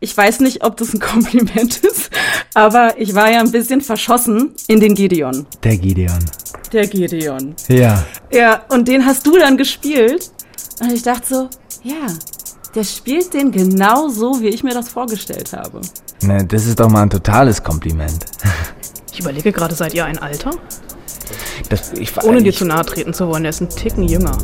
Ich weiß nicht, ob das ein Kompliment ist, aber ich war ja ein bisschen verschossen in den Gideon. Der Gideon. Der Gideon. Ja. Ja, und den hast du dann gespielt. Und ich dachte so, ja, der spielt den genau so, wie ich mir das vorgestellt habe. Ne, das ist doch mal ein totales Kompliment. Ich überlege gerade, seid ihr ein Alter? Das, ich, Ohne dir zu nahe treten zu wollen, der ist ein Ticken jünger.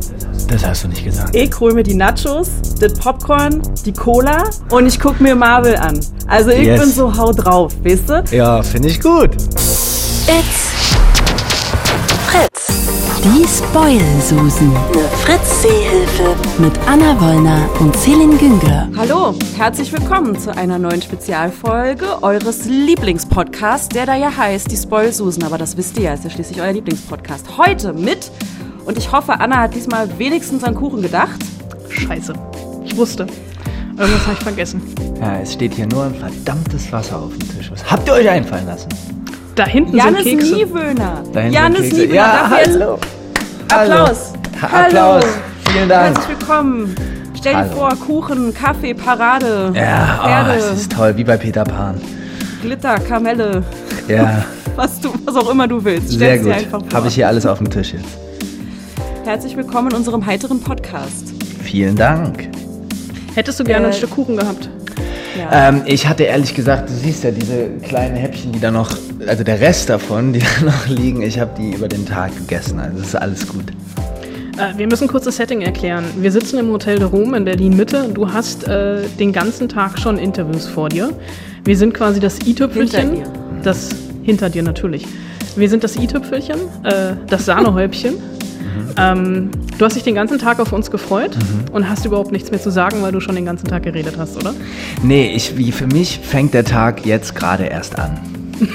Das hast du nicht gesagt. Ich hol mir die Nachos, das Popcorn, die Cola und ich guck mir Marvel an. Also ich Yes. bin so hau drauf, weißt du? Ja, finde ich gut. It's Fritz. Die Spoil-Susen. Eine Fritz-Seehilfe. Mit Anna Wollner und Celine Güngler. Hallo, herzlich willkommen zu einer neuen Spezialfolge eures Lieblingspodcasts, der da ja heißt die Spoilsusen. Aber das wisst ihr ja, ist ja schließlich euer Lieblingspodcast. Heute mit, und ich hoffe, Anna hat diesmal wenigstens an Kuchen gedacht. Scheiße. Ich wusste. Irgendwas habe ich vergessen. Ja, es steht hier nur ein verdammtes Wasser auf dem Tisch. Was habt ihr euch einfallen lassen? Da hinten Janis sind Kekse. Niewöhner. Da hinten Janis. Niewöhner. Ja, Dafür jetzt hallo. Applaus. Ha- Applaus. Vielen Dank. Herzlich willkommen. Stell dir Hallo. vor, Kuchen, Kaffee, Parade, Ja, oh, Pferde, es ist toll, wie bei Peter Pan. Glitter, Kamelle, Ja, was, du, was auch immer du willst. sehr Stell's dir gut. einfach vor. Habe ich hier alles auf dem Tisch jetzt. Herzlich willkommen in unserem heiteren Podcast. Vielen Dank. Hättest du gerne Äh, ein Stück Kuchen gehabt? Ja. Ähm, ich hatte ehrlich gesagt, du siehst ja diese kleinen Häppchen, die da noch, also der Rest davon, die da noch liegen, ich habe die über den Tag gegessen. Also es ist alles gut. Äh, wir müssen kurz das Setting erklären. Wir sitzen im Hotel de Rome in Berlin-Mitte. Du hast äh, den ganzen Tag schon Interviews vor dir. Wir sind quasi das i-Tüpfelchen. Das hinter dir natürlich. Wir sind das i-Tüpfelchen, äh, das Sahnehäubchen. Ähm, du hast dich den ganzen Tag auf uns gefreut und hast überhaupt nichts mehr zu sagen, weil du schon den ganzen Tag geredet hast, oder? Nee, ich, wie für mich fängt der Tag jetzt gerade erst an.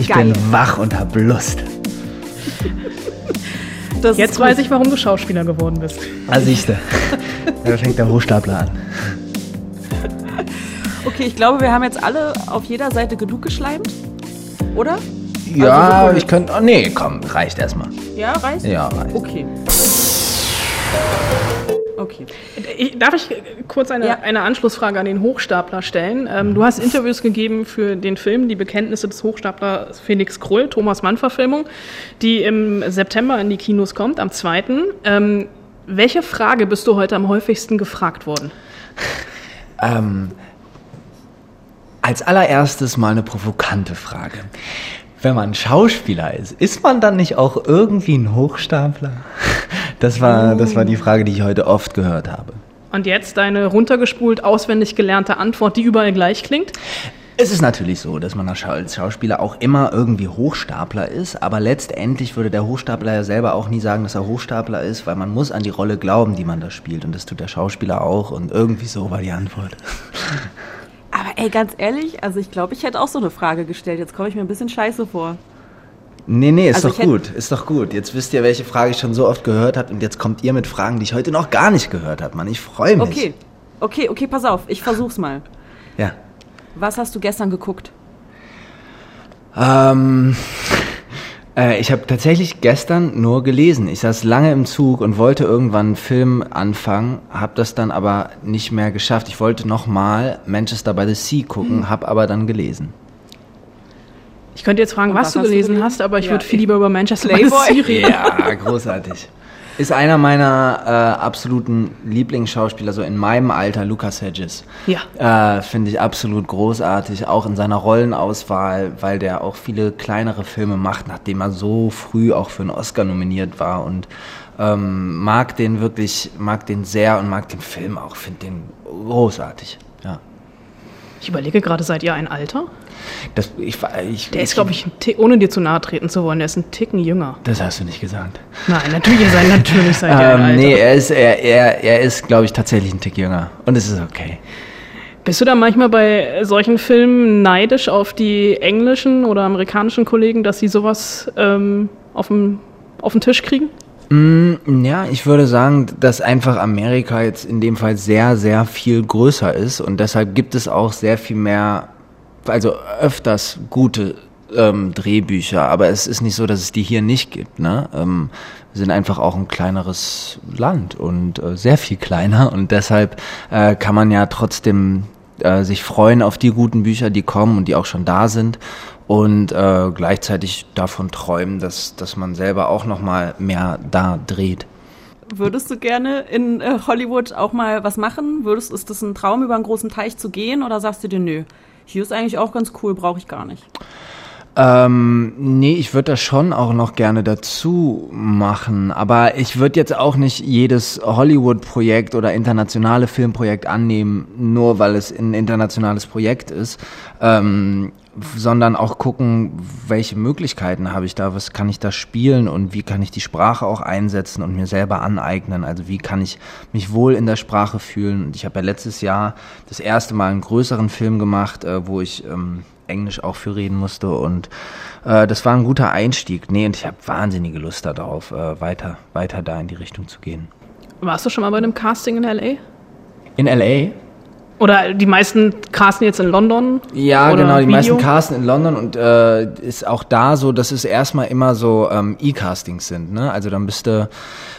Ich Geil. bin wach und hab Lust. Das Jetzt weiß ich, warum du Schauspieler geworden bist. Ah, siehste. Da fängt der Hochstapler an. Okay, ich glaube, wir haben jetzt alle auf jeder Seite genug geschleimt. Oder? Ja, Also so ich könnte. Oh, nee, komm, reicht erstmal. Ja, reicht? Ja, reicht. Okay. Okay. Ich, darf ich kurz eine, Ja. eine Anschlussfrage an den Hochstapler stellen? Ähm, du hast Interviews gegeben für den Film Die Bekenntnisse des Hochstaplers Felix Krull, Thomas Mann-Verfilmung, die im September in die Kinos kommt, am 2. Ähm, welche Frage bist du heute am häufigsten gefragt worden? Ähm, als allererstes mal eine provokante Frage. Wenn man Schauspieler ist, ist man dann nicht auch irgendwie ein Hochstapler? Das war, das war die Frage, die ich heute oft gehört habe. Und jetzt deine runtergespult, auswendig gelernte Antwort, die überall gleich klingt. Es ist natürlich so, dass man als Schau- als Schauspieler auch immer irgendwie Hochstapler ist, aber letztendlich würde der Hochstapler ja selber auch nie sagen, dass er Hochstapler ist, weil man muss an die Rolle glauben, die man da spielt und das tut der Schauspieler auch und irgendwie so war die Antwort. Aber ey, ganz ehrlich, also ich glaube, ich hätte auch so eine Frage gestellt. Jetzt komme ich mir ein bisschen scheiße vor. Nee, nee, ist Also doch gut, ist doch gut. Jetzt wisst ihr, welche Frage ich schon so oft gehört habe und jetzt kommt ihr mit Fragen, die ich heute noch gar nicht gehört habe, Mann. Ich freue mich. Okay. Okay, okay, pass auf. Ich versuch's mal. Ja. Was hast du gestern geguckt? Ähm, äh, ich habe tatsächlich gestern nur gelesen. Ich saß lange im Zug und wollte irgendwann einen Film anfangen, habe das dann aber nicht mehr geschafft. Ich wollte nochmal Manchester by the Sea gucken, Hm. habe aber dann gelesen. Ich könnte jetzt fragen, was, was du hast du gelesen hast, aber ich Ja, würde viel lieber über Manchester Playboy? by the Sea reden. Ja, großartig. Ist einer meiner äh, absoluten Lieblingsschauspieler, so in meinem Alter, Lucas Hedges. Ja. Äh, Finde ich absolut großartig, auch in seiner Rollenauswahl, weil der auch viele kleinere Filme macht, nachdem er so früh auch für einen Oscar nominiert war und ähm, mag den wirklich, mag den sehr und mag den Film auch, finde den großartig. Ja. Ich überlege gerade, seid ihr ein Alter? Das, ich, ich, Der ist, glaube ich, Tick- ohne dir zu nahe treten zu wollen, der ist ein Ticken jünger. Das hast du nicht gesagt. Nein, natürlich, seid, natürlich ein Ähm, nee, er ist, er, er, er ist, glaube ich, tatsächlich ein Tick jünger. Und es ist okay. Bist du da manchmal bei solchen Filmen neidisch auf die englischen oder amerikanischen Kollegen, dass sie sowas ähm, auf, dem, auf den Tisch kriegen? Mm, Ja, ich würde sagen, dass einfach Amerika jetzt in dem Fall sehr, sehr viel größer ist und deshalb gibt es auch sehr viel mehr, also öfters gute ähm, Drehbücher, aber es ist nicht so, dass es die hier nicht gibt. Ne? Ähm, wir sind einfach auch ein kleineres Land und äh, sehr viel kleiner und deshalb äh, kann man ja trotzdem äh, sich freuen auf die guten Bücher, die kommen und die auch schon da sind und äh, gleichzeitig davon träumen, dass, dass man selber auch noch mal mehr da dreht. Würdest du gerne in äh, Hollywood auch mal was machen? Würdest, ist das ein Traum, über einen großen Teich zu gehen oder sagst du dir, nö, hier ist eigentlich auch ganz cool, brauche ich gar nicht? Ähm, nee, ich würde das schon auch noch gerne dazu machen, aber ich würde jetzt auch nicht jedes Hollywood-Projekt oder internationale Filmprojekt annehmen, nur weil es ein internationales Projekt ist, ähm, sondern auch gucken, welche Möglichkeiten habe ich da, was kann ich da spielen und wie kann ich die Sprache auch einsetzen und mir selber aneignen. Also wie kann ich mich wohl in der Sprache fühlen. Und ich habe ja letztes Jahr das erste Mal einen größeren Film gemacht, äh, wo ich ähm, Englisch auch für reden musste und äh, das war ein guter Einstieg. Nee, und ich habe wahnsinnige Lust darauf, äh, weiter, weiter da in die Richtung zu gehen. Warst du schon mal bei einem Casting in L.A.? In L.A.? Oder die meisten casten jetzt in London? Ja, genau, die Video? meisten casten in London und äh, ist auch da so, dass es erstmal immer so ähm, E-Castings sind. Ne? Also dann bist du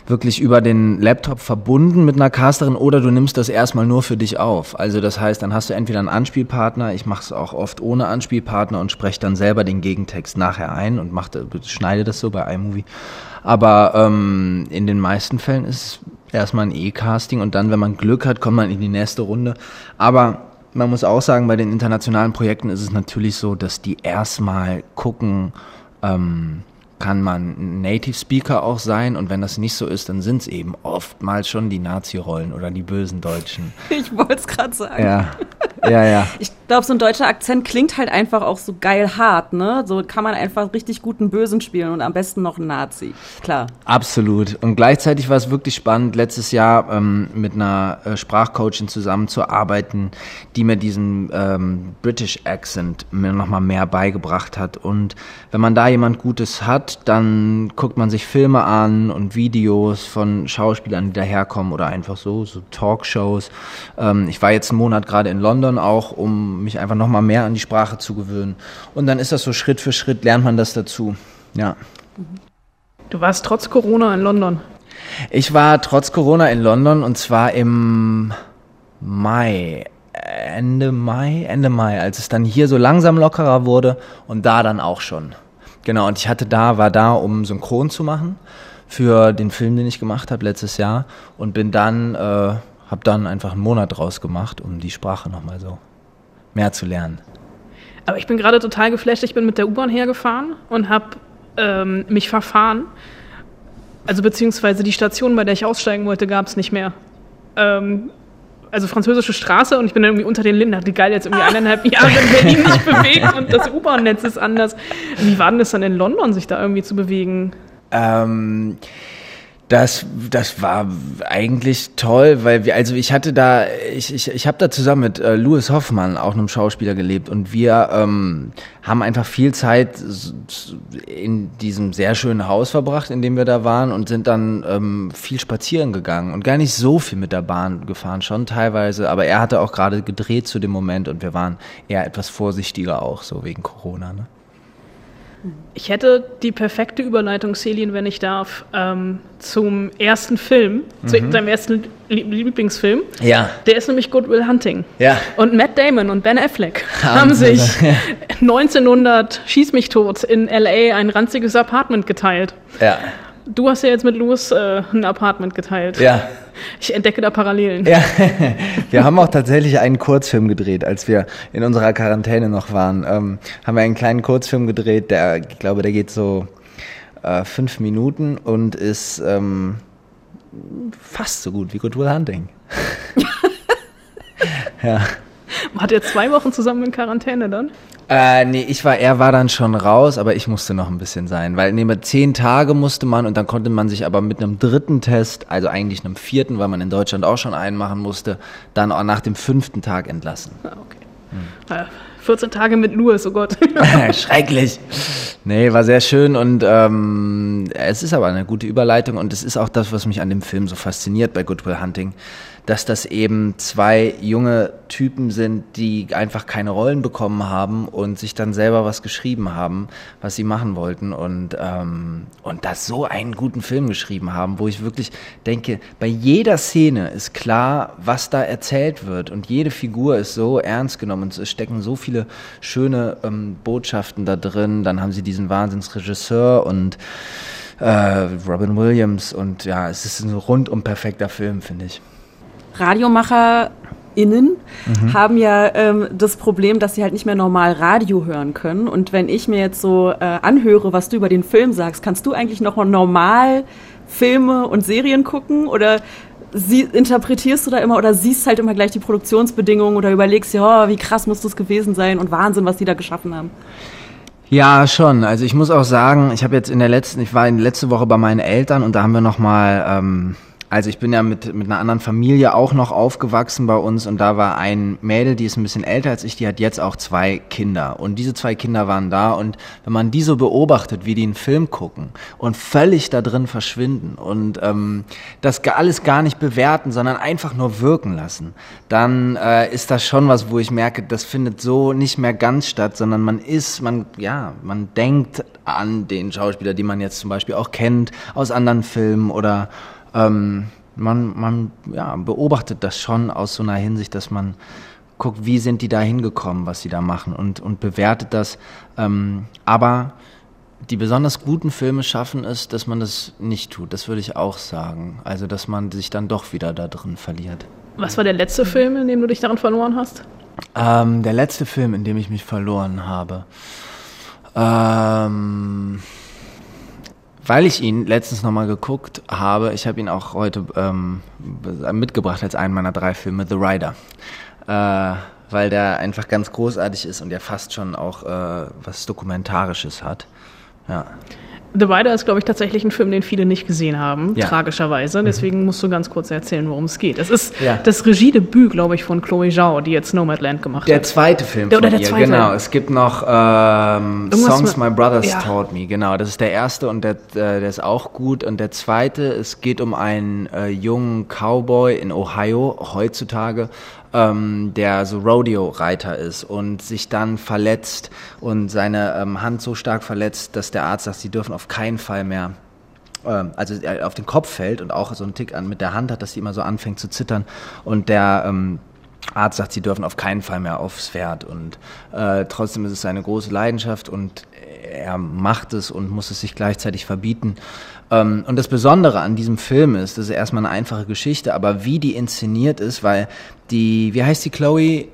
wirklich über den Laptop verbunden mit einer Casterin oder du nimmst das erstmal nur für dich auf. Also das heißt, dann hast du entweder einen Anspielpartner, ich mache es auch oft ohne Anspielpartner und spreche dann selber den Gegentext nachher ein und mach, schneide das so bei iMovie. Aber ähm, in den meisten Fällen ist es erstmal ein E-Casting und dann, wenn man Glück hat, kommt man in die nächste Runde. Aber man muss auch sagen, bei den internationalen Projekten ist es natürlich so, dass die erstmal gucken, ähm, kann man Native Speaker auch sein und wenn das nicht so ist, dann sind es eben oftmals schon die Nazi-Rollen oder die bösen Deutschen. Ich wollte es gerade sagen. Ja, ja, ja. Ich glaube, so ein deutscher Akzent klingt halt einfach auch so geil hart, ne? So kann man einfach richtig guten Bösen spielen und am besten noch einen Nazi. Klar. Absolut. Und gleichzeitig war es wirklich spannend, letztes Jahr ähm, mit einer äh, Sprachcoachin zusammenzuarbeiten, die mir diesen ähm, British Accent mir nochmal mehr beigebracht hat. Und wenn man da jemand Gutes hat, dann guckt man sich Filme an und Videos von Schauspielern, die daherkommen oder einfach so, so Talkshows. Ähm, ich war jetzt einen Monat gerade in London auch, um mich einfach nochmal mehr an die Sprache zu gewöhnen. Und dann ist das so Schritt für Schritt, lernt man das dazu. Ja. Du warst trotz Corona in London. Ich war trotz Corona in London und zwar im Mai. Ende Mai, Ende Mai, als es dann hier so langsam lockerer wurde und da dann auch schon. Genau, und ich hatte da, war da, um synchron zu machen für den Film, den ich gemacht habe letztes Jahr und bin dann, äh, habe dann einfach einen Monat draus gemacht, um die Sprache nochmal so mehr zu lernen. Aber ich bin gerade total geflasht. Ich bin mit der U-Bahn hergefahren und habe ähm, mich verfahren. Also beziehungsweise die Station, bei der ich aussteigen wollte, gab es nicht mehr. Ähm, also französische Straße und ich bin dann irgendwie unter den Linden, dachte, geil, jetzt irgendwie eineinhalb Jahre in Berlin nicht bewegt und das U-Bahn-Netz ist anders. Wie war denn das dann in London, sich da irgendwie zu bewegen? Ähm, das, das war eigentlich toll, weil wir, also ich hatte da, ich, ich, ich habe da zusammen mit äh, Louis Hoffmann, auch einem Schauspieler, gelebt und wir ähm, haben einfach viel Zeit in diesem sehr schönen Haus verbracht, in dem wir da waren und sind dann ähm, viel spazieren gegangen und gar nicht so viel mit der Bahn gefahren, schon teilweise, aber er hatte auch gerade gedreht zu dem Moment und wir waren eher etwas vorsichtiger auch, so wegen Corona. Ne? Ich hätte die perfekte Überleitung, Selin, wenn ich darf, ähm, zum ersten Film, mhm. zu deinem ersten Lieblingsfilm. Ja. Der ist nämlich Good Will Hunting. Ja. Und Matt Damon und Ben Affleck haben, haben sich ja. 1900 Schieß mich tot in L.A. ein ranziges Apartment geteilt. Ja. Du hast ja jetzt mit Louis äh, ein Apartment geteilt. Ja. Ich entdecke da Parallelen. Ja, wir haben auch tatsächlich einen Kurzfilm gedreht, als wir in unserer Quarantäne noch waren. Ähm, haben wir einen kleinen Kurzfilm gedreht, der, ich glaube, der geht so äh, fünf Minuten und ist ähm, fast so gut wie Good Will Hunting. ja. Hat ihr zwei Wochen zusammen in Quarantäne dann? Äh, nee, ich war, er war dann schon raus, aber ich musste noch ein bisschen sein, weil neben zehn Tage musste man und dann konnte man sich aber mit einem dritten Test, also eigentlich einem vierten, weil man in Deutschland auch schon einen machen musste, dann auch nach dem fünften Tag entlassen. Ah, okay. Hm. 14 Tage mit Louis, oh Gott. Schrecklich. Nee, war sehr schön und ähm, es ist aber eine gute Überleitung und es ist auch das, was mich an dem Film so fasziniert bei Good Will Hunting, dass das eben zwei junge Typen sind, die einfach keine Rollen bekommen haben und sich dann selber was geschrieben haben, was sie machen wollten und, ähm, und das so einen guten Film geschrieben haben, wo ich wirklich denke, bei jeder Szene ist klar, was da erzählt wird und jede Figur ist so ernst genommen und es stecken so viele schöne ähm, Botschaften da drin. Dann haben sie diesen Wahnsinnsregisseur und äh, Robin Williams und ja, es ist ein rundum perfekter Film, finde ich. RadiomacherInnen mhm. haben ja ähm, das Problem, dass sie halt nicht mehr normal Radio hören können. Und wenn ich mir jetzt so äh, anhöre, was du über den Film sagst, kannst du eigentlich noch normal Filme und Serien gucken oder sie, interpretierst du da immer oder siehst halt immer gleich die Produktionsbedingungen oder überlegst ja, oh, wie krass muss das gewesen sein und Wahnsinn, was die da geschaffen haben? Ja, schon. Also ich muss auch sagen, ich habe jetzt in der letzten, ich war in letzte Woche bei meinen Eltern und da haben wir noch mal ähm, also ich bin ja mit, mit einer anderen Familie auch noch aufgewachsen bei uns und da war ein Mädel, die ist ein bisschen älter als ich, die hat jetzt auch zwei Kinder. Und diese zwei Kinder waren da und wenn man die so beobachtet, wie die einen Film gucken und völlig da drin verschwinden und ähm, das alles gar nicht bewerten, sondern einfach nur wirken lassen, dann äh, ist das schon was, wo ich merke, das findet so nicht mehr ganz statt, sondern man ist, man, ja, man denkt an den Schauspieler, die man jetzt zum Beispiel auch kennt aus anderen Filmen oder ähm, man, man ja, beobachtet das schon aus so einer Hinsicht, dass man guckt, wie sind die da hingekommen, was sie da machen und, und bewertet das. Ähm, aber die besonders guten Filme schaffen es, dass man das nicht tut. Das würde ich auch sagen. Also, dass man sich dann doch wieder da drin verliert. Was war der letzte Film, in dem du dich daran verloren hast? Ähm, der letzte Film, in dem ich mich verloren habe. Ähm, weil ich ihn letztens nochmal geguckt habe, ich habe ihn auch heute ähm, mitgebracht als einen meiner drei Filme, The Rider. Äh, weil der einfach ganz großartig ist und der fast schon auch äh, was Dokumentarisches hat. Ja. The Rider ist, glaube ich, tatsächlich ein Film, den viele nicht gesehen haben, ja. tragischerweise. Mhm. Deswegen musst du ganz kurz erzählen, worum es geht. Es ist ja. das Regiedebüt, glaube ich, von Chloe Zhao, die jetzt Nomadland gemacht der hat. Der zweite Film der, von oder der ihr, zweite. genau. Es gibt noch ähm, Songs My Brothers ja. Taught Me, genau. Das ist der erste und der, äh, der ist auch gut. Und der zweite, es geht um einen äh, jungen Cowboy in Ohio, heutzutage, ähm, der so Rodeo-Reiter ist und sich dann verletzt und seine ähm, Hand so stark verletzt, dass der Arzt sagt, sie dürfen auf keinen Fall mehr ähm, also er auf den Kopf fällt und auch so einen Tick an mit der Hand hat, dass sie immer so anfängt zu zittern und der ähm, Arzt sagt, sie dürfen auf keinen Fall mehr aufs Pferd und äh, trotzdem ist es seine große Leidenschaft und er macht es und muss es sich gleichzeitig verbieten. Ähm, und das Besondere an diesem Film ist, das ist erstmal eine einfache Geschichte, aber wie die inszeniert ist, weil die, wie heißt die Chloe?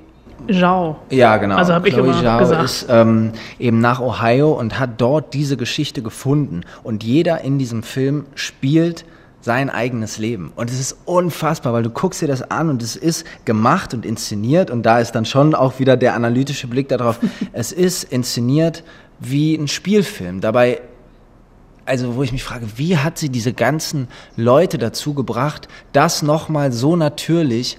Zhao. Ja, genau. Also habe ich immer Zhao gesagt. ist ähm, eben nach Ohio und hat dort diese Geschichte gefunden. Und jeder in diesem Film spielt sein eigenes Leben. Und es ist unfassbar, weil du guckst dir das an und es ist gemacht und inszeniert und da ist dann schon auch wieder der analytische Blick darauf. es ist inszeniert wie ein Spielfilm. Dabei also wo ich mich frage, wie hat sie diese ganzen Leute dazu gebracht, das nochmal so natürlich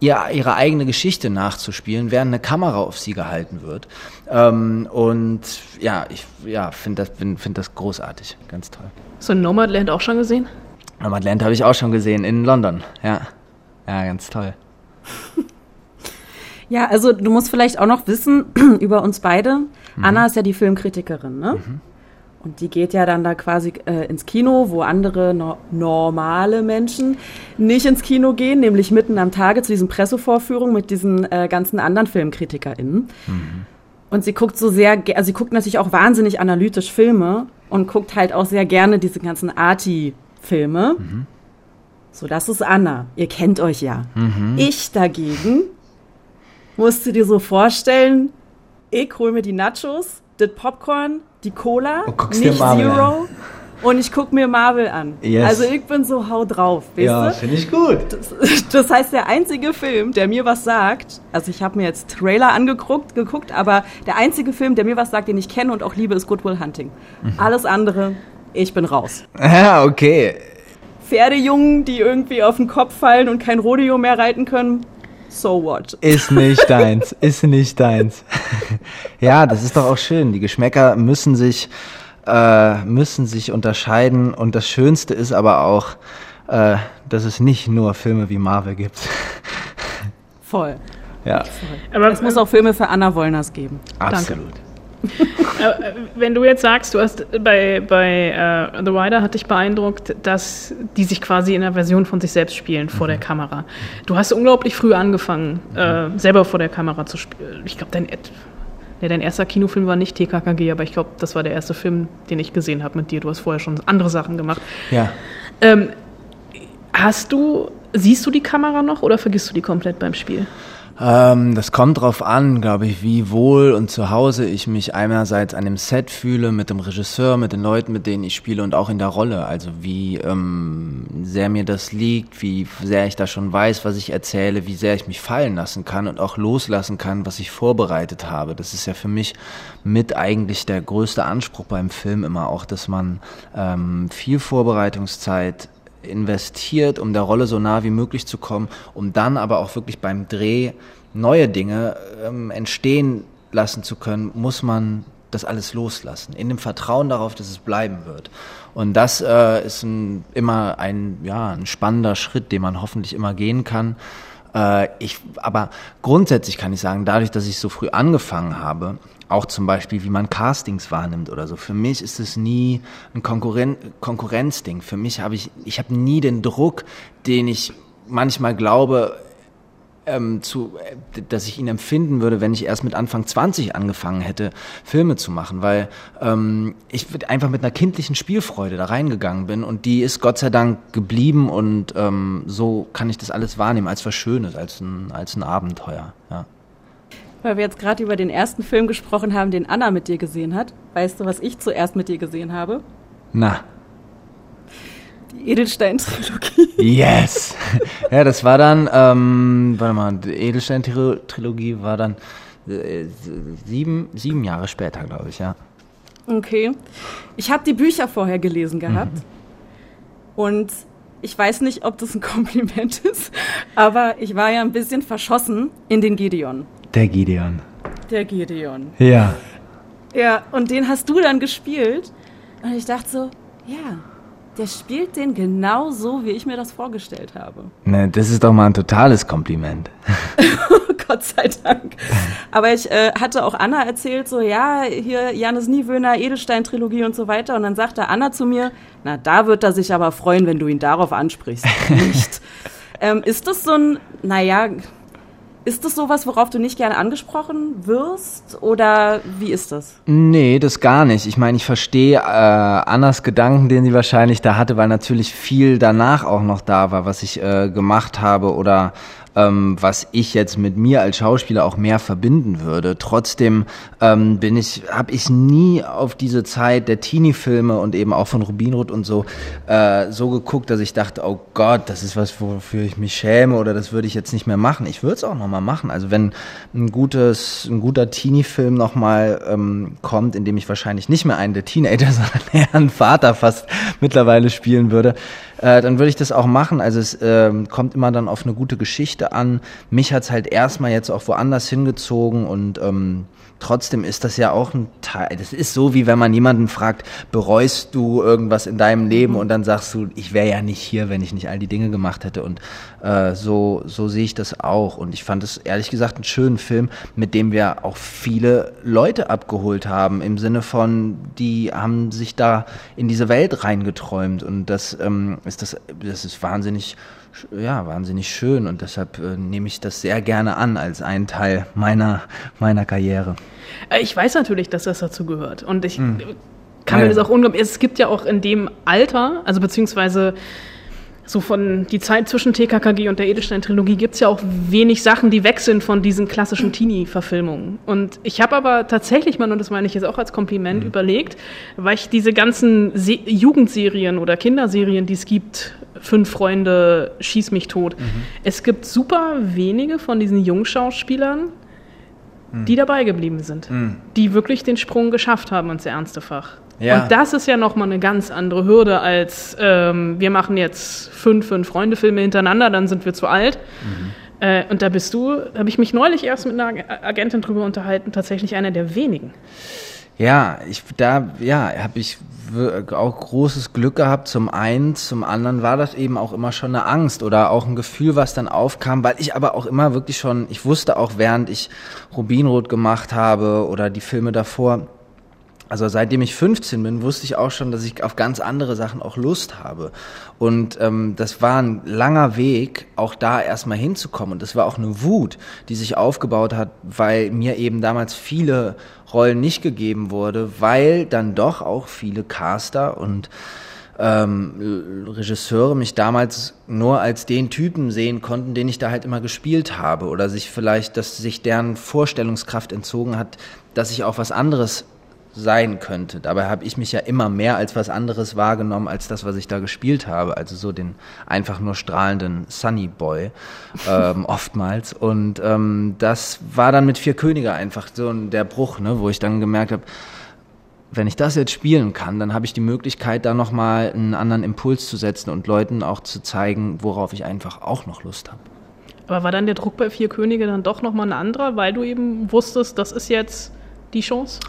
ihr, ihre eigene Geschichte nachzuspielen, während eine Kamera auf sie gehalten wird. Ähm, und ja, ich ja, finde das, find, find das großartig, ganz toll. So Nomadland auch schon gesehen? Nomadland habe ich auch schon gesehen in London, ja. Ja, ganz toll. Ja, also du musst vielleicht auch noch wissen über uns beide. Mhm. Anna ist ja die Filmkritikerin, ne? Mhm. Und die geht ja dann da quasi äh, ins Kino, wo andere no normale Menschen nicht ins Kino gehen, nämlich mitten am Tage zu diesen Pressevorführungen mit diesen äh, ganzen anderen FilmkritikerInnen. Mhm. Und sie guckt so sehr, also sie guckt natürlich auch wahnsinnig analytisch Filme und guckt halt auch sehr gerne diese ganzen Arti-Filme. Mhm. So, das ist Anna. Ihr kennt euch ja. Mhm. Ich dagegen musst du dir so vorstellen, ich hole mir die Nachos, das Popcorn, die Cola, nicht Zero. An. Und ich gucke mir Marvel an. Yes. Also ich bin so hau drauf, weißt ja, finde ich gut. Das, das, heißt, der einzige Film, der mir was sagt, also ich habe mir jetzt Trailer angeguckt, geguckt, aber der einzige Film, der mir was sagt, den ich kenne und auch liebe, ist Good Will Hunting. Mhm. Alles andere, ich bin raus. Ja, okay. Pferdejungen, die irgendwie auf den Kopf fallen und kein Rodeo mehr reiten können, So what? Ist nicht deins, ist nicht deins. ja, das ist doch auch schön. Die Geschmäcker müssen sich, äh, müssen sich unterscheiden und das Schönste ist aber auch, äh, dass es nicht nur Filme wie Marvel gibt. Voll. Ja, Aber Es muss auch Filme für Anna Wollners geben. absolut. Äh, Wenn du jetzt sagst, du hast bei, bei äh, The Rider hat dich beeindruckt, dass die sich quasi in einer Version von sich selbst spielen vor der Kamera. Du hast unglaublich früh angefangen, äh, selber vor der Kamera zu spielen. Ich glaube, dein, nee, dein erster Kinofilm war nicht TKKG, aber ich glaube, das war der erste Film, den ich gesehen habe mit dir. Du hast vorher schon andere Sachen gemacht. Ja. Ähm, hast du, siehst du die Kamera noch oder vergisst du die komplett beim Spiel? Ähm, das kommt drauf an, glaube ich, wie wohl und zu Hause ich mich einerseits an dem Set fühle, mit dem Regisseur, mit den Leuten, mit denen ich spiele und auch in der Rolle. Also wie ähm, sehr mir das liegt, wie sehr ich da schon weiß, was ich erzähle, wie sehr ich mich fallen lassen kann und auch loslassen kann, was ich vorbereitet habe. Das ist ja für mich mit eigentlich der größte Anspruch beim Film immer auch, dass man ähm, viel Vorbereitungszeit investiert, um der Rolle so nah wie möglich zu kommen, um dann aber auch wirklich beim Dreh neue Dinge ähm, entstehen lassen zu können, muss man das alles loslassen, in dem Vertrauen darauf, dass es bleiben wird. Und das äh, ist ein, immer ein, ja, ein spannender Schritt, den man hoffentlich immer gehen kann. Äh, ich, aber grundsätzlich kann ich sagen, dadurch, dass ich so früh angefangen habe, auch zum Beispiel, wie man Castings wahrnimmt oder so. Für mich ist es nie ein Konkurren Konkurrenzding. Für mich habe ich, ich habe nie den Druck, den ich manchmal glaube, ähm, zu, äh, dass ich ihn empfinden würde, wenn ich erst mit Anfang 20 angefangen hätte, Filme zu machen, weil ähm, ich einfach mit einer kindlichen Spielfreude da reingegangen bin und die ist Gott sei Dank geblieben und ähm, so kann ich das alles wahrnehmen als was Schönes, als ein, als ein Abenteuer. Ja. Weil wir jetzt gerade über den ersten Film gesprochen haben, den Anna mit dir gesehen hat. Weißt du, was ich zuerst mit dir gesehen habe? Na, Die Edelstein-Trilogie. yes! ja, das war dann, ähm, warte mal, die Edelstein-Trilogie war dann äh, sieben, sieben Jahre später, glaube ich, ja. Okay. Ich habe die Bücher vorher gelesen gehabt. Mhm. Und ich weiß nicht, ob das ein Kompliment ist, aber ich war ja ein bisschen verschossen in den Gideon. Der Gideon. Der Gideon. Ja. Ja, und den hast du dann gespielt. Und ich dachte so, ja, der spielt den genau so, wie ich mir das vorgestellt habe. Ne, das ist doch mal ein totales Kompliment. Gott sei Dank. Aber ich äh, hatte auch Anna erzählt, so, ja, hier Janis Niewöhner, Edelstein-Trilogie und so weiter. Und dann sagte Anna zu mir, na, da wird er sich aber freuen, wenn du ihn darauf ansprichst. Nicht. ähm, ist das so ein, naja, ist das sowas, worauf du nicht gerne angesprochen wirst? Oder wie ist das? Nee, das gar nicht. Ich meine, ich verstehe äh, Annas Gedanken, den sie wahrscheinlich da hatte, weil natürlich viel danach auch noch da war, was ich äh, gemacht habe oder ähm, was ich jetzt mit mir als Schauspieler auch mehr verbinden würde. Trotzdem ähm, bin ich, habe ich nie auf diese Zeit der Teenie-Filme und eben auch von Rubinrot und so äh, so geguckt, dass ich dachte, oh Gott, das ist was, wofür ich mich schäme oder das würde ich jetzt nicht mehr machen. Ich würde es auch noch mal machen. Also wenn ein gutes, ein guter Teenie-Film noch mal ähm, kommt, in dem ich wahrscheinlich nicht mehr einen der Teenager, sondern eher einen Vater fast mittlerweile spielen würde, äh, dann würde ich das auch machen. Also es ähm, kommt immer dann auf eine gute Geschichte an. Mich hat's halt erstmal jetzt auch woanders hingezogen und ähm, trotzdem ist das ja auch ein Teil. Das ist so, wie wenn man jemanden fragt, bereust du irgendwas in deinem Leben und dann sagst du, ich wäre ja nicht hier, wenn ich nicht all die Dinge gemacht hätte. Und äh, so, so sehe ich das auch. Und ich fand es ehrlich gesagt einen schönen Film, mit dem wir auch viele Leute abgeholt haben, im Sinne von, die haben sich da in diese Welt reingeträumt. Und das ähm, ist das, das ist wahnsinnig ja, wahnsinnig schön und deshalb äh, nehme ich das sehr gerne an als einen Teil meiner, meiner Karriere. Äh, Ich weiß natürlich, dass das dazu gehört. Und ich Hm. äh, kann Ja, mir das auch unglaublich. Es gibt ja auch in dem Alter, also beziehungsweise so von die Zeit zwischen TKKG und der Edelstein-Trilogie gibt es ja auch wenig Sachen, die weg sind von diesen klassischen Teenie-Verfilmungen. Und ich habe aber tatsächlich mal, und das meine ich jetzt auch als Kompliment, Mhm. überlegt, weil ich diese ganzen Se Jugendserien oder Kinderserien, die es gibt, Fünf Freunde, Schieß mich tot, Mhm. es gibt super wenige von diesen Jungschauspielern, Mhm. die dabei geblieben sind, die wirklich den Sprung geschafft haben ins ernste Fach. Ja. Und das ist ja nochmal eine ganz andere Hürde als ähm, wir machen jetzt fünf, fünf Freunde-Filme hintereinander, dann sind wir zu alt. Äh, und da bist du, habe ich mich neulich erst mit einer Agentin drüber unterhalten, tatsächlich einer der wenigen. Ja, ich da ja, habe ich auch großes Glück gehabt. Zum einen, zum anderen war das eben auch immer schon eine Angst oder auch ein Gefühl, was dann aufkam, weil ich aber auch immer wirklich schon, ich wusste auch während ich Rubinrot gemacht habe oder die Filme davor, also seitdem ich 15 bin, wusste ich auch schon, dass ich auf ganz andere Sachen auch Lust habe. Und ähm, das war ein langer Weg, auch da erstmal hinzukommen. Und das war auch eine Wut, die sich aufgebaut hat, weil mir eben damals viele Rollen nicht gegeben wurde, weil dann doch auch viele Caster und ähm, Regisseure mich damals nur als den Typen sehen konnten, den ich da halt immer gespielt habe oder sich vielleicht, dass sich deren Vorstellungskraft entzogen hat, dass ich auch was anderes sein könnte. Dabei habe ich mich ja immer mehr als was anderes wahrgenommen, als das, was ich da gespielt habe. Also so den einfach nur strahlenden Sunny Boy ähm, oftmals. Und ähm, das war dann mit Vier Könige einfach so der Bruch, ne, wo ich dann gemerkt habe, wenn ich das jetzt spielen kann, dann habe ich die Möglichkeit, da nochmal einen anderen Impuls zu setzen und Leuten auch zu zeigen, worauf ich einfach auch noch Lust habe. Aber war dann der Druck bei Vier Könige dann doch nochmal ein anderer, weil du eben wusstest, das ist jetzt die Chance?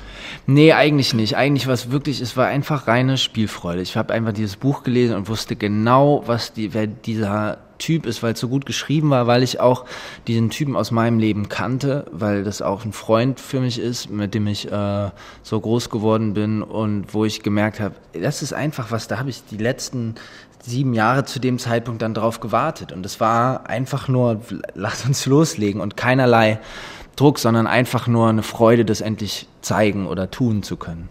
Nee, eigentlich nicht. Eigentlich war es wirklich, es war einfach reine Spielfreude. Ich habe einfach dieses Buch gelesen und wusste genau, was die, wer dieser Typ ist, weil es so gut geschrieben war, weil ich auch diesen Typen aus meinem Leben kannte, weil das auch ein Freund für mich ist, mit dem ich äh, so groß geworden bin und wo ich gemerkt habe, das ist einfach was, da habe ich die letzten sieben Jahre zu dem Zeitpunkt dann drauf gewartet und es war einfach nur, lass uns loslegen und keinerlei Druck, sondern einfach nur eine Freude, das endlich zeigen oder tun zu können.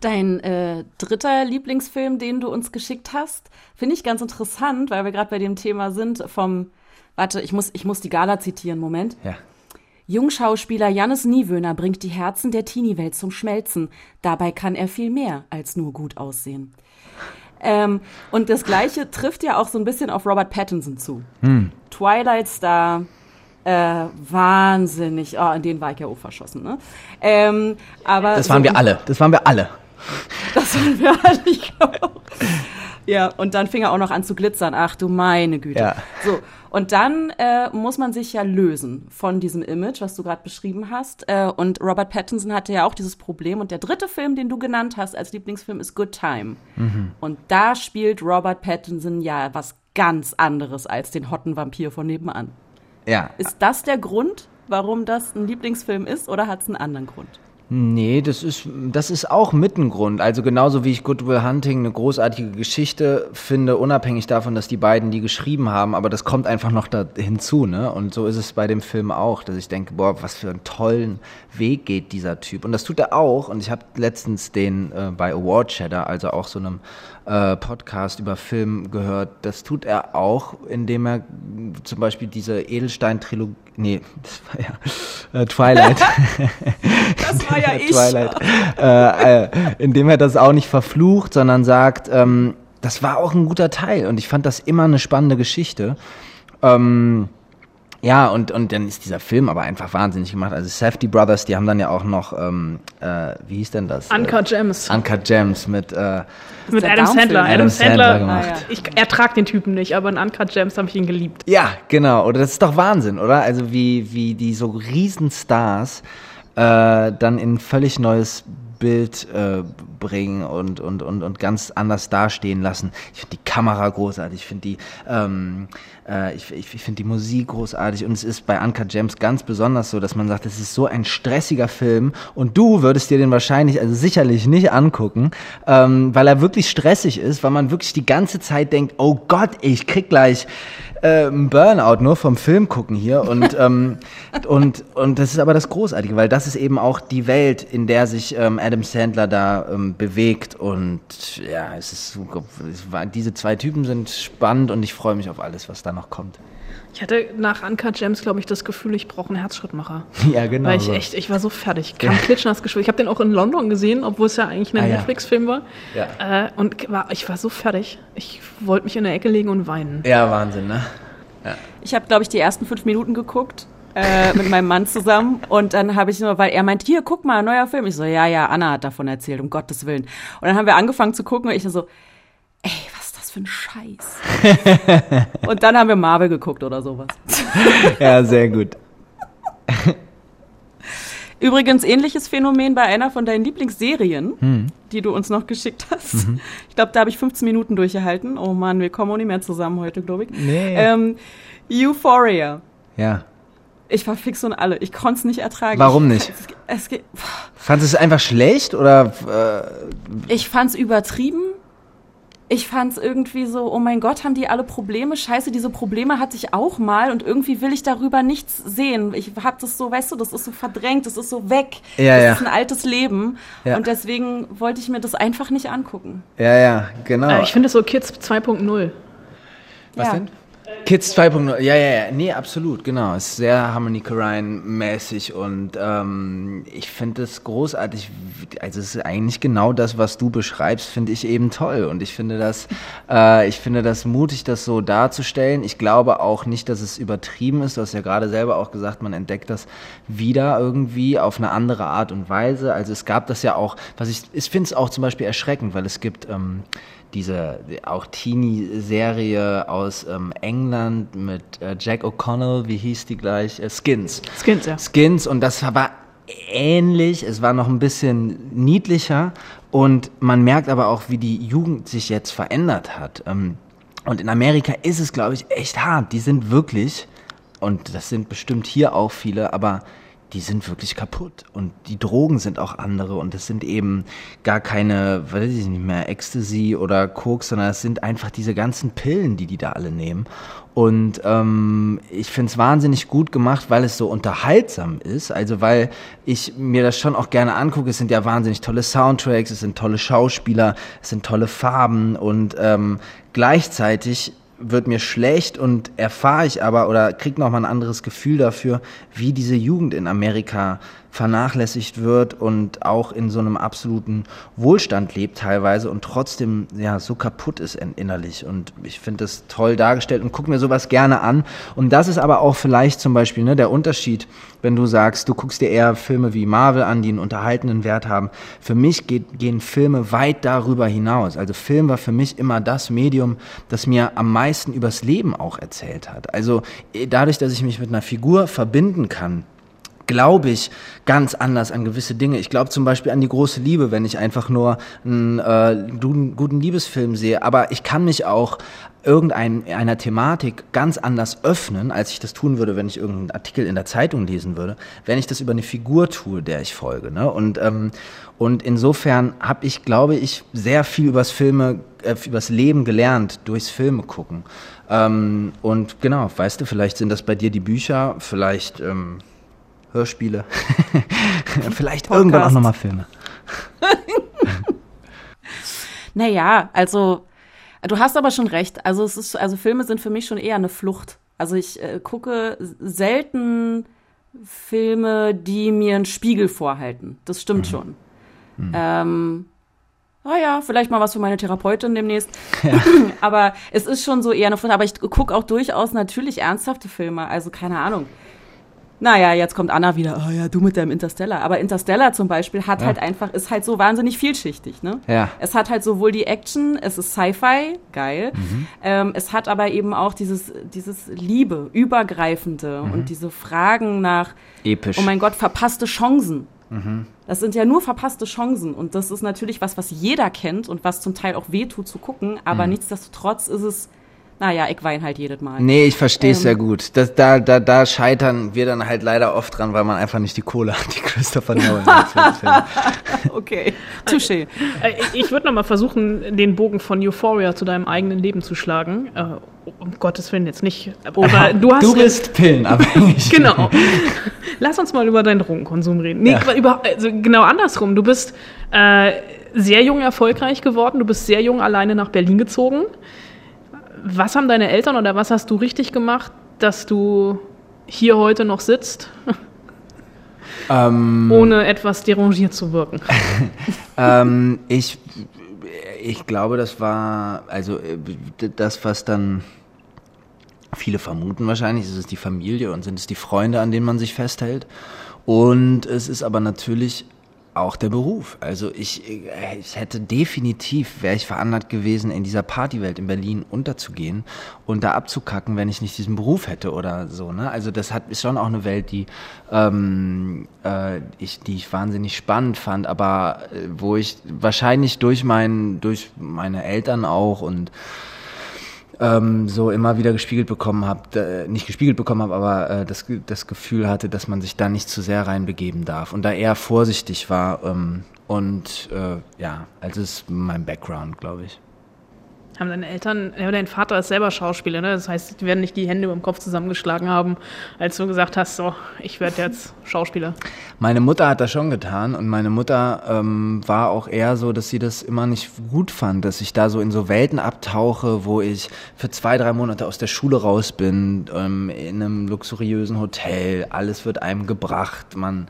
Dein äh, dritter Lieblingsfilm, den du uns geschickt hast, finde ich ganz interessant, weil wir gerade bei dem Thema sind vom, warte, ich muss, ich muss die Gala zitieren, Moment. Ja. Jungschauspieler Jannis Niewöhner bringt die Herzen der Teenie-Welt zum Schmelzen. Dabei kann er viel mehr als nur gut aussehen. Ähm, und das Gleiche trifft ja auch so ein bisschen auf Robert Pattinson zu. Hm. Twilight Star, äh, wahnsinnig. Oh, in den war ich ja auch verschossen. Ne? Ähm, aber das waren so, wir alle. Das waren wir alle. Das waren wir alle. Ich auch. Ja, und dann fing er auch noch an zu glitzern. Ach du meine Güte. Ja. So, und dann äh, muss man sich ja lösen von diesem Image, was du gerade beschrieben hast. Äh, und Robert Pattinson hatte ja auch dieses Problem. Und der dritte Film, den du genannt hast als Lieblingsfilm, ist Good Time. Mhm. Und da spielt Robert Pattinson ja was ganz anderes als den hotten Vampir von nebenan. Ja. Ist das der Grund, warum das ein Lieblingsfilm ist oder hat es einen anderen Grund? Nee, das ist, das ist auch mit ein Grund. Also genauso wie ich Good Will Hunting eine großartige Geschichte finde, unabhängig davon, dass die beiden die geschrieben haben, aber das kommt einfach noch da hinzu, ne? Und so ist es bei dem Film auch, dass ich denke, boah, was für einen tollen Weg geht dieser Typ. Und das tut er auch. Und ich habe letztens den äh, bei Award Cheddar, also auch so einem äh, Podcast über Film gehört. Das tut er auch, indem er zum Beispiel diese Edelstein-Trilogie, nee, das war ja äh, Twilight. das war ja ich. Twilight. Äh, äh, indem er das auch nicht verflucht, sondern sagt, ähm, das war auch ein guter Teil und ich fand das immer eine spannende Geschichte. Ähm, ja, und, und dann ist dieser Film aber einfach wahnsinnig gemacht. Also Safety Brothers, die haben dann ja auch noch, ähm, äh, wie hieß denn das? Uncut Gems. Uncut Gems mit, äh, mit Adam Sandler. Adam, Adam Sandler, Sandler gemacht. Ah, ja. ich ertrag den Typen nicht, aber in Uncut Gems habe ich ihn geliebt. Ja, genau. Oder das ist doch Wahnsinn, oder? Also wie, wie die so Riesenstars äh, dann in völlig neues Bild äh, bringen und, und, und, und ganz anders dastehen lassen. Ich finde die Kamera großartig, ich finde die, ähm, äh, ich, ich, ich die Musik großartig und es ist bei Uncut Gems ganz besonders so, dass man sagt, es ist so ein stressiger Film und du würdest dir den wahrscheinlich, also sicherlich nicht angucken, ähm, weil er wirklich stressig ist, weil man wirklich die ganze Zeit denkt, oh Gott, ich krieg gleich äh, Burnout nur vom Film gucken hier und ähm, und und das ist aber das Großartige, weil das ist eben auch die Welt, in der sich ähm, Adam Sandler da ähm, bewegt und ja, es ist es war, diese zwei Typen sind spannend und ich freue mich auf alles, was da noch kommt. Ich hatte nach Uncut Gems, glaube ich, das Gefühl, ich brauche einen Herzschrittmacher. Ja, genau. Weil ich echt, ich war so fertig. Kam klitschnass geschwitzt. Ich habe den auch in London gesehen, obwohl es ja eigentlich ein ah, Netflix-Film war. Ja. Äh, und war, ich war so fertig. Ich wollte mich in der Ecke legen und weinen. Ja, Wahnsinn, ne? Ja. Ich habe, glaube ich, die ersten fünf Minuten geguckt. Äh, mit meinem Mann zusammen und dann habe ich nur, weil er meint, hier, guck mal, neuer Film. Ich so, ja, ja, Anna hat davon erzählt, um Gottes Willen. Und dann haben wir angefangen zu gucken und ich so, ey, was für ein Scheiß. und dann haben wir Marvel geguckt oder sowas. ja, sehr gut. Übrigens ähnliches Phänomen bei einer von deinen Lieblingsserien, hm. die du uns noch geschickt hast. Mhm. Ich glaube, da habe ich 15 Minuten durchgehalten. Oh Mann, wir kommen auch nicht mehr zusammen heute, glaube ich. Nee. Ähm, Euphoria. Ja. Ich war fix und alle. Ich konnte es nicht ertragen. Warum nicht? Es, es, Fandest du es einfach schlecht oder? Äh, ich fand es übertrieben ich fand es irgendwie so, oh mein Gott, haben die alle Probleme? Scheiße, diese Probleme hatte ich auch mal und irgendwie will ich darüber nichts sehen. Ich hab das so, weißt du, das ist so verdrängt, das ist so weg. Ja, das ja. ist ein altes Leben. Ja. Und deswegen wollte ich mir das einfach nicht angucken. Ja, ja, genau. Äh, ich finde es so Kids 2.0. Was ja. denn? Kids 2.0, ja, ja, ja, nee, absolut, genau. Es ist sehr Harmony Korine-mäßig und ähm, ich finde es großartig. Also es ist eigentlich genau das, was du beschreibst, finde ich eben toll und ich finde das, äh, ich finde das mutig, das so darzustellen. Ich glaube auch nicht, dass es übertrieben ist. Du hast ja gerade selber auch gesagt, man entdeckt das wieder irgendwie auf eine andere Art und Weise. Also es gab das ja auch, was ich, ich finde es auch zum Beispiel erschreckend, weil es gibt ähm, diese auch Teenie-Serie aus ähm, England mit äh, Jack O'Connell, wie hieß die gleich? Äh, Skins. Skins, ja. Skins und das war ähnlich, es war noch ein bisschen niedlicher und man merkt aber auch, wie die Jugend sich jetzt verändert hat. Ähm, und in Amerika ist es, glaube ich, echt hart. Die sind wirklich, und das sind bestimmt hier auch viele, aber die sind wirklich kaputt. Und die Drogen sind auch andere. Und es sind eben gar keine, weiß ich nicht mehr, Ecstasy oder Koks, sondern es sind einfach diese ganzen Pillen, die die da alle nehmen. Und ähm, ich finde es wahnsinnig gut gemacht, weil es so unterhaltsam ist. Also weil ich mir das schon auch gerne angucke. Es sind ja wahnsinnig tolle Soundtracks, es sind tolle Schauspieler, es sind tolle Farben und ähm, gleichzeitig wird mir schlecht und erfahre ich aber oder kriege nochmal ein anderes Gefühl dafür, wie diese Jugend in Amerika vernachlässigt wird und auch in so einem absoluten Wohlstand lebt teilweise und trotzdem ja so kaputt ist innerlich. Und ich finde das toll dargestellt und gucke mir sowas gerne an. Und das ist aber auch vielleicht zum Beispiel ne, der Unterschied, wenn du sagst, du guckst dir eher Filme wie Marvel an, die einen unterhaltenden Wert haben. Für mich geht, gehen Filme weit darüber hinaus. Also Film war für mich immer das Medium, das mir am meisten übers Leben auch erzählt hat. Also eh, dadurch, dass ich mich mit einer Figur verbinden kann, glaube ich ganz anders an gewisse Dinge. Ich glaube zum Beispiel an die große Liebe, wenn ich einfach nur einen äh, guten Liebesfilm sehe. Aber ich kann mich auch irgendeiner Thematik ganz anders öffnen, als ich das tun würde, wenn ich irgendeinen Artikel in der Zeitung lesen würde, wenn ich das über eine Figur tue, der ich folge. Ne? Und, ähm, und insofern habe ich, glaube ich, sehr viel übers Filme, äh, übers Leben gelernt, durchs Filme gucken. Ähm, und genau, weißt du, vielleicht sind das bei dir die Bücher, vielleicht ähm, Hörspiele. Vielleicht Podcast. irgendwann auch nochmal Filme. naja, also du hast aber schon recht. Also es ist, also Filme sind für mich schon eher eine Flucht. Also ich äh, gucke selten Filme, die mir einen Spiegel vorhalten. Das stimmt mhm. schon. Mhm. Ähm, oh ja, vielleicht mal was für meine Therapeutin demnächst. Ja. aber es ist schon so eher eine Flucht. Aber ich gucke auch durchaus natürlich ernsthafte Filme. Also keine Ahnung. Naja, jetzt kommt Anna wieder, oh ja, du mit deinem Interstellar. Aber Interstellar zum Beispiel hat ja. halt einfach, ist halt so wahnsinnig vielschichtig, ne? Ja. Es hat halt sowohl die Action, es ist Sci-Fi, geil. Mhm. Ähm, es hat aber eben auch dieses, dieses Liebe, Übergreifende mhm. und diese Fragen nach, Episch. oh mein Gott, verpasste Chancen. Mhm. Das sind ja nur verpasste Chancen und das ist natürlich was, was jeder kennt und was zum Teil auch wehtut zu gucken, aber mhm. nichtsdestotrotz ist es naja, ich weine halt jedes Mal. Nee, ich verstehe es ähm, sehr gut. Das, da, da, da scheitern wir dann halt leider oft dran, weil man einfach nicht die Kohle hat, die Christopher Nolan Okay, touché. Äh, ich würde nochmal versuchen, den Bogen von Euphoria zu deinem eigenen Leben zu schlagen. Äh, um Gottes Willen jetzt nicht. Oder du, hast du bist pillenabhängig. genau. Lass uns mal über deinen Drogenkonsum reden. Nee, ja. über, also genau andersrum. Du bist äh, sehr jung erfolgreich geworden. Du bist sehr jung alleine nach Berlin gezogen was haben deine Eltern oder was hast du richtig gemacht, dass du hier heute noch sitzt? Ähm, ohne etwas derangiert zu wirken. ähm, ich, ich glaube, das war, also äh, das, was dann viele vermuten wahrscheinlich, ist es die Familie und sind es die Freunde, an denen man sich festhält. Und es ist aber natürlich auch der Beruf. Also ich, äh, ich hätte definitiv, wäre ich veranlagt gewesen, in dieser Partywelt in Berlin unterzugehen und da abzukacken, wenn ich nicht diesen Beruf hätte oder so. Ne? Also das hat, ist schon auch eine Welt, die, ähm, äh, ich, die ich wahnsinnig spannend fand, aber äh, wo ich wahrscheinlich durch, mein, durch meine Eltern auch und ähm, so immer wieder gespiegelt bekommen habe, äh, nicht gespiegelt bekommen habe, aber äh, das, das Gefühl hatte, dass man sich da nicht zu sehr reinbegeben darf und da eher vorsichtig war ähm, und äh, ja, also ist mein Background, glaube ich. Haben deine Eltern, ja, dein Vater ist selber Schauspieler, ne? Das heißt, die werden nicht die Hände über dem Kopf zusammengeschlagen haben, als du gesagt hast, so, ich werde jetzt Schauspieler. Meine Mutter hat das schon getan und meine Mutter ähm, war auch eher so, dass sie das immer nicht gut fand, dass ich da so in so Welten abtauche, wo ich für zwei, drei Monate aus der Schule raus bin, ähm, in einem luxuriösen Hotel, alles wird einem gebracht, man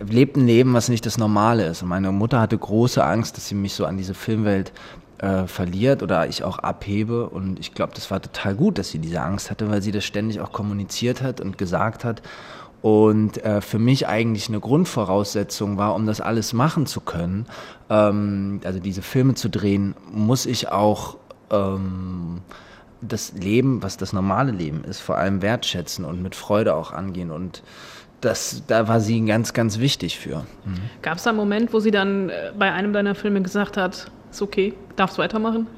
lebt ein Leben, was nicht das Normale ist. Und meine Mutter hatte große Angst, dass sie mich so an diese Filmwelt äh, verliert oder ich auch abhebe. Und ich glaube, das war total gut, dass sie diese Angst hatte, weil sie das ständig auch kommuniziert hat und gesagt hat. Und äh, für mich eigentlich eine Grundvoraussetzung war, um das alles machen zu können, ähm, also diese Filme zu drehen, muss ich auch ähm, das Leben, was das normale Leben ist, vor allem wertschätzen und mit Freude auch angehen. Und das, da war sie ganz, ganz wichtig für. Mhm. Gab es da einen Moment, wo sie dann äh, bei einem deiner Filme gesagt hat, ist okay, darfst weitermachen?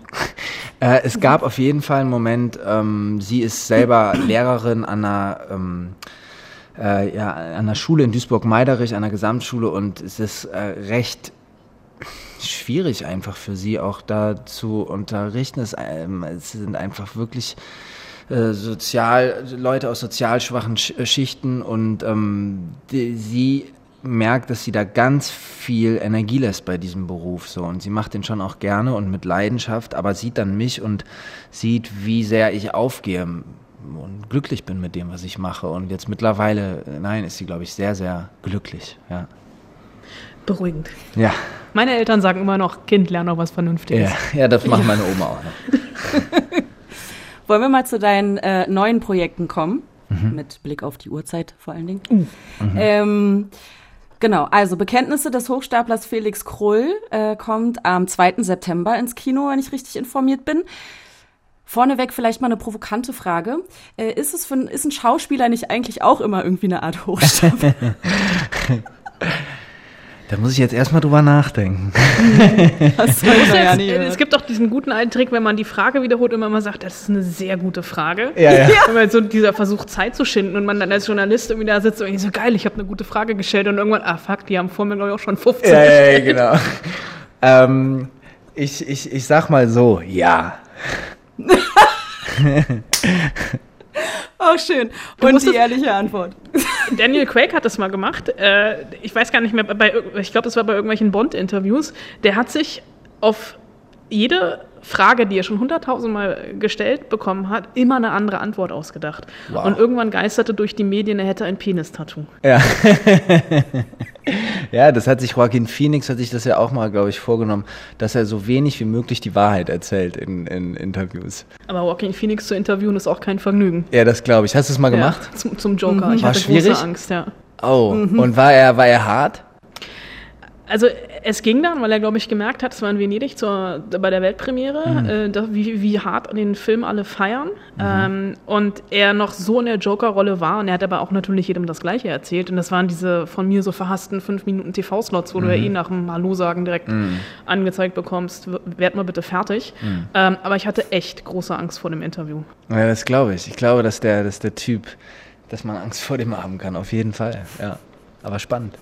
Äh, es gab auf jeden Fall einen Moment, ähm, sie ist selber Lehrerin an einer, ähm, äh, ja, an einer Schule in Duisburg-Meiderich, an einer Gesamtschule und es ist äh, recht schwierig einfach für sie auch da zu unterrichten. Es, ähm, es sind einfach wirklich äh, sozial Leute aus sozial schwachen Schichten und ähm, die, sie merkt, dass sie da ganz viel Energie lässt bei diesem Beruf so und sie macht den schon auch gerne und mit Leidenschaft, aber sieht dann mich und sieht, wie sehr ich aufgehe und glücklich bin mit dem, was ich mache und jetzt mittlerweile, nein, ist sie glaube ich sehr sehr glücklich, ja. Beruhigend. Ja. Meine Eltern sagen immer noch, Kind, lerne noch was Vernünftiges. Ja, ja das macht ja. meine Oma auch noch. Wollen wir mal zu deinen äh, neuen Projekten kommen? Mhm. Mit Blick auf die Uhrzeit vor allen Dingen. Mhm. Ähm, Genau, also Bekenntnisse des Hochstaplers Felix Krull äh, kommt am 2. September ins Kino, wenn ich richtig informiert bin. Vorneweg vielleicht mal eine provokante Frage. Äh, ist es für, ist ein Schauspieler nicht eigentlich auch immer irgendwie eine Art Hochstapler? Da muss ich jetzt erstmal drüber nachdenken. Das jetzt, ja nie es gibt auch diesen guten alten Trick, wenn man die Frage wiederholt und man immer sagt, das ist eine sehr gute Frage. Ja, ja. Wenn man so dieser Versuch Zeit zu schinden und man dann als Journalist irgendwie da sitzt und ich so geil, ich habe eine gute Frage gestellt und irgendwann, ah fuck, die haben vor mir glaube ich auch schon 15 ja, ja, genau. ähm, ich, ich, ich sag mal so, ja. Auch schön. Und die ehrliche Antwort. Daniel Craig hat das mal gemacht. Äh, ich weiß gar nicht mehr, bei, ich glaube, das war bei irgendwelchen Bond-Interviews. Der hat sich auf jede Frage, die er schon hunderttausendmal gestellt bekommen hat, immer eine andere Antwort ausgedacht. Wow. Und irgendwann geisterte durch die Medien, er hätte ein Penis-Tattoo. Ja. ja, das hat sich Joaquin Phoenix, hat sich das ja auch mal, glaube ich, vorgenommen, dass er so wenig wie möglich die Wahrheit erzählt in, in Interviews. Aber Joaquin Phoenix zu interviewen ist auch kein Vergnügen. Ja, das glaube ich. Hast du es mal ja, gemacht? Zum, zum Joker. Mhm. Ich war hatte schwierig? große Angst, ja. Oh, mhm. und war er, war er hart? Also es ging dann, weil er, glaube ich, gemerkt hat, es war in Venedig zur, bei der Weltpremiere, mhm. äh, da, wie, wie hart den Film alle feiern. Mhm. Ähm, und er noch so in der Joker-Rolle war und er hat aber auch natürlich jedem das Gleiche erzählt. Und das waren diese von mir so verhassten fünf Minuten TV-Slots, wo mhm. du ja mhm. eh nach dem Hallo sagen direkt mhm. angezeigt bekommst, werd mal bitte fertig. Mhm. Ähm, aber ich hatte echt große Angst vor dem Interview. Ja, das glaube ich. Ich glaube, dass der, dass der Typ, dass man Angst vor dem haben kann, auf jeden Fall. Ja. Aber spannend.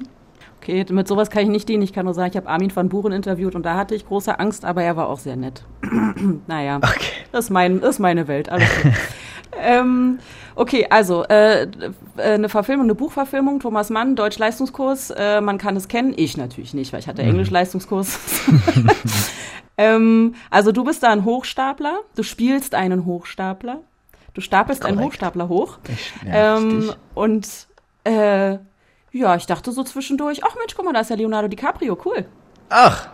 Okay, mit sowas kann ich nicht dienen. Ich kann nur sagen, ich habe Armin van Buren interviewt und da hatte ich große Angst, aber er war auch sehr nett. naja, okay. das, ist mein, das ist meine Welt. Alles gut. ähm, okay, also äh, äh, eine Verfilmung, eine Buchverfilmung, Thomas Mann, Deutsch-Leistungskurs, äh, man kann es kennen, ich natürlich nicht, weil ich hatte mhm. Englisch-Leistungskurs. ähm, also du bist da ein Hochstapler, du spielst einen Hochstapler, du stapelst Korrekt. einen Hochstapler hoch ich, ja, ähm, und äh, ja, ich dachte so zwischendurch, ach Mensch, guck mal, da ist ja Leonardo DiCaprio, cool. Ach,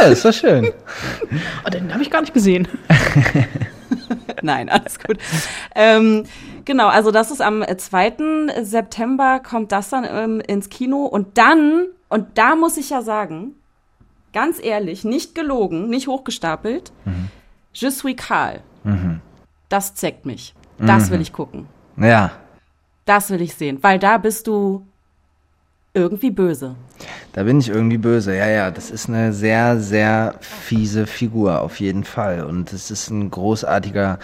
ja, ist doch schön. oh, den habe ich gar nicht gesehen. Nein, alles gut. Ähm, genau, also das ist am 2. September kommt das dann ähm, ins Kino und dann Und da muss ich ja sagen, ganz ehrlich, nicht gelogen, nicht hochgestapelt, Mhm. Je suis Karl. Das zeckt mich. Das Mhm. will ich gucken. Ja, Das will ich sehen, weil da bist du irgendwie böse. da bin ich irgendwie böse. Ja, ja, das ist eine sehr, sehr fiese Figur auf jeden Fall. Und es ist ein großartiger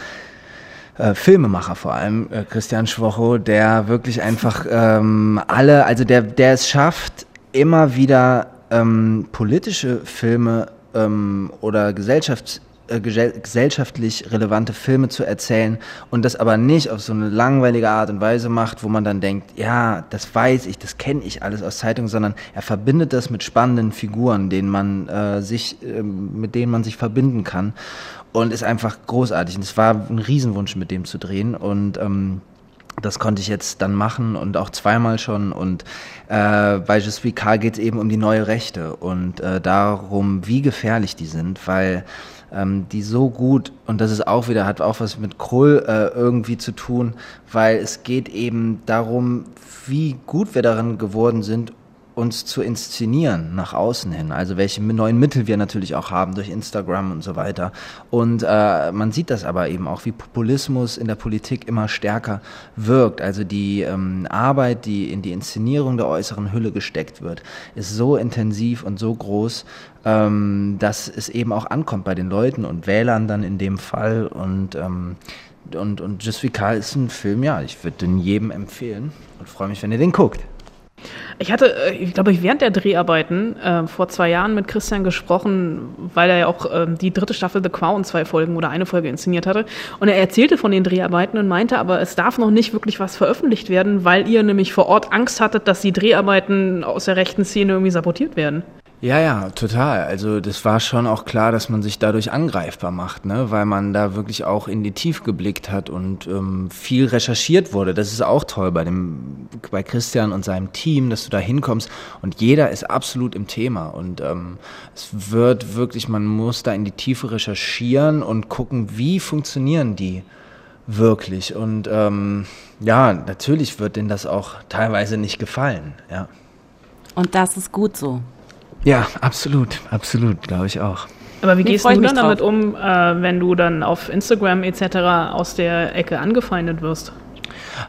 äh, Filmemacher vor allem, äh, Christian Schwocho, der wirklich einfach ähm, alle, also der, der es schafft, immer wieder ähm, politische Filme ähm, oder Gesellschafts gesell- gesellschaftlich relevante Filme zu erzählen und das aber nicht auf so eine langweilige Art und Weise macht, wo man dann denkt, ja, das weiß ich, das kenne ich alles aus Zeitungen, sondern er verbindet das mit spannenden Figuren, denen man äh, sich, ähm, mit denen man sich verbinden kann und ist einfach großartig. Und es war ein Riesenwunsch, mit dem zu drehen und ähm, das konnte ich jetzt dann machen und auch zweimal schon. Und äh, bei Je suis Car geht es eben um die neue Rechte und äh, darum, wie gefährlich die sind, weil ähm, die so gut, und das ist auch wieder, hat auch was mit Krull äh, irgendwie zu tun, weil es geht eben darum, wie gut wir darin geworden sind, uns zu inszenieren nach außen hin. Also welche neuen Mittel wir natürlich auch haben durch Instagram und so weiter. Und äh, man sieht das aber eben auch, wie Populismus in der Politik immer stärker wirkt. Also die ähm, Arbeit, die in die Inszenierung der äußeren Hülle gesteckt wird, ist so intensiv und so groß, ähm, dass es eben auch ankommt bei den Leuten und Wählern dann in dem Fall. Und ähm, und, und suis Karl ist ein Film, ja, ich würde den jedem empfehlen und freue mich, wenn ihr den guckt. Ich hatte, äh, ich glaube, ich während der Dreharbeiten äh, vor zwei Jahren mit Christian gesprochen, weil er ja auch ähm, die dritte Staffel The Crown zwei Folgen oder eine Folge inszeniert hatte. Und er erzählte von den Dreharbeiten und meinte aber, es darf noch nicht wirklich was veröffentlicht werden, weil ihr nämlich vor Ort Angst hattet, dass die Dreharbeiten aus der rechten Szene irgendwie sabotiert werden. Ja, ja, total. Also das war schon auch klar, dass man sich dadurch angreifbar macht, ne? weil man da wirklich auch in die Tiefe geblickt hat und ähm, viel recherchiert wurde. Das ist auch toll bei dem, bei Christian und seinem Team, dass du da hinkommst und jeder ist absolut im Thema und ähm, es wird wirklich, man muss da in die Tiefe recherchieren und gucken, wie funktionieren die wirklich und ähm, ja, natürlich wird denen das auch teilweise nicht gefallen, ja. Und das ist gut so. Ja, absolut, absolut, glaube ich auch. Aber wie Nee, gehst du dann damit drauf. um, äh, wenn du dann auf Instagram etc. aus der Ecke angefeindet wirst?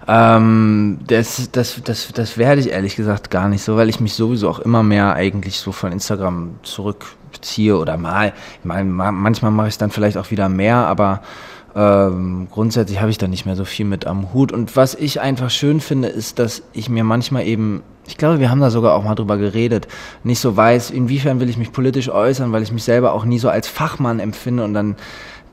Ähm, das, das, das, das werde ich ehrlich gesagt gar nicht so, weil ich mich sowieso auch immer mehr eigentlich so von Instagram zurückziehe oder mal. Ich meine, ma- manchmal mache ich es dann vielleicht auch wieder mehr, aber ähm, grundsätzlich habe ich da nicht mehr so viel mit am Hut. Und was ich einfach schön finde, ist, dass ich mir manchmal eben, ich glaube, wir haben da sogar auch mal drüber geredet, nicht so weiß, inwiefern will ich mich politisch äußern, weil ich mich selber auch nie so als Fachmann empfinde und dann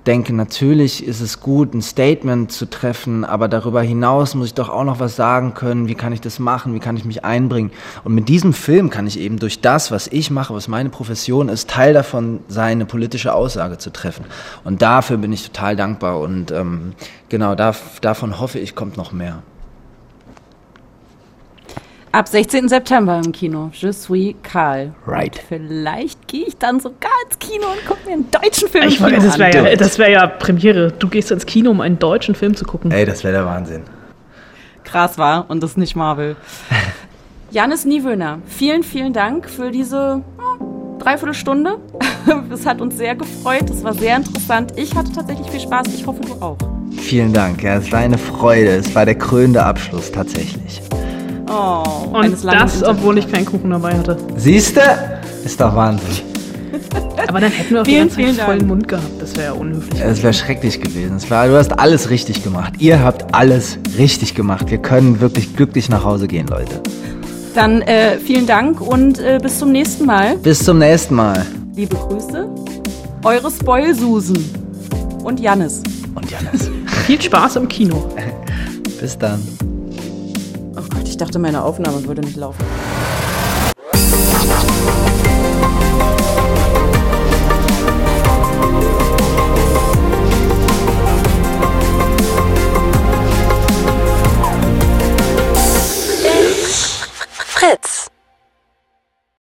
denke, natürlich ist es gut, ein Statement zu treffen, aber darüber hinaus muss ich doch auch noch was sagen können. Wie kann ich das machen? Wie kann ich mich einbringen? Und mit diesem Film kann ich eben durch das, was ich mache, was meine Profession ist, Teil davon sein, eine politische Aussage zu treffen. Und dafür bin ich total dankbar und ähm, genau, da, davon hoffe ich, kommt noch mehr. Ab 16. September im Kino. Je suis Karl. Right. Vielleicht gehe ich dann sogar ins Kino und gucke mir einen deutschen Film Ich im Kino wollte, das an. wäre ja, das wär ja Premiere. Du gehst ins Kino, um einen deutschen Film zu gucken. Ey, das wäre der Wahnsinn. krass war und das ist nicht Marvel. Janis Niewöhner, vielen, vielen Dank für diese ja, Dreiviertelstunde. Es hat uns sehr gefreut, es war sehr interessant. Ich hatte tatsächlich viel Spaß, ich hoffe, du auch. Vielen Dank. Ja, es war eine Freude. Es war der krönende Abschluss tatsächlich. Oh, Und das, obwohl ich keinen Kuchen dabei hatte. Siehste? Ist doch Wahnsinn. Aber dann hätten wir auch Vielen, die ganze Zeit vielen vollen Dank. Mund gehabt. Das wäre ja unhöflich. Es wäre schrecklich gewesen. Es war, du hast alles richtig gemacht. Ihr habt alles richtig gemacht. Wir können wirklich glücklich nach Hause gehen, Leute. Dann äh, vielen Dank und äh, bis zum nächsten Mal. Bis zum nächsten Mal. Liebe Grüße, eure Spoil-Susen und Jannis. Und Janis. Viel Spaß im Kino. Bis dann. Dachte, meine Aufnahme würde nicht laufen.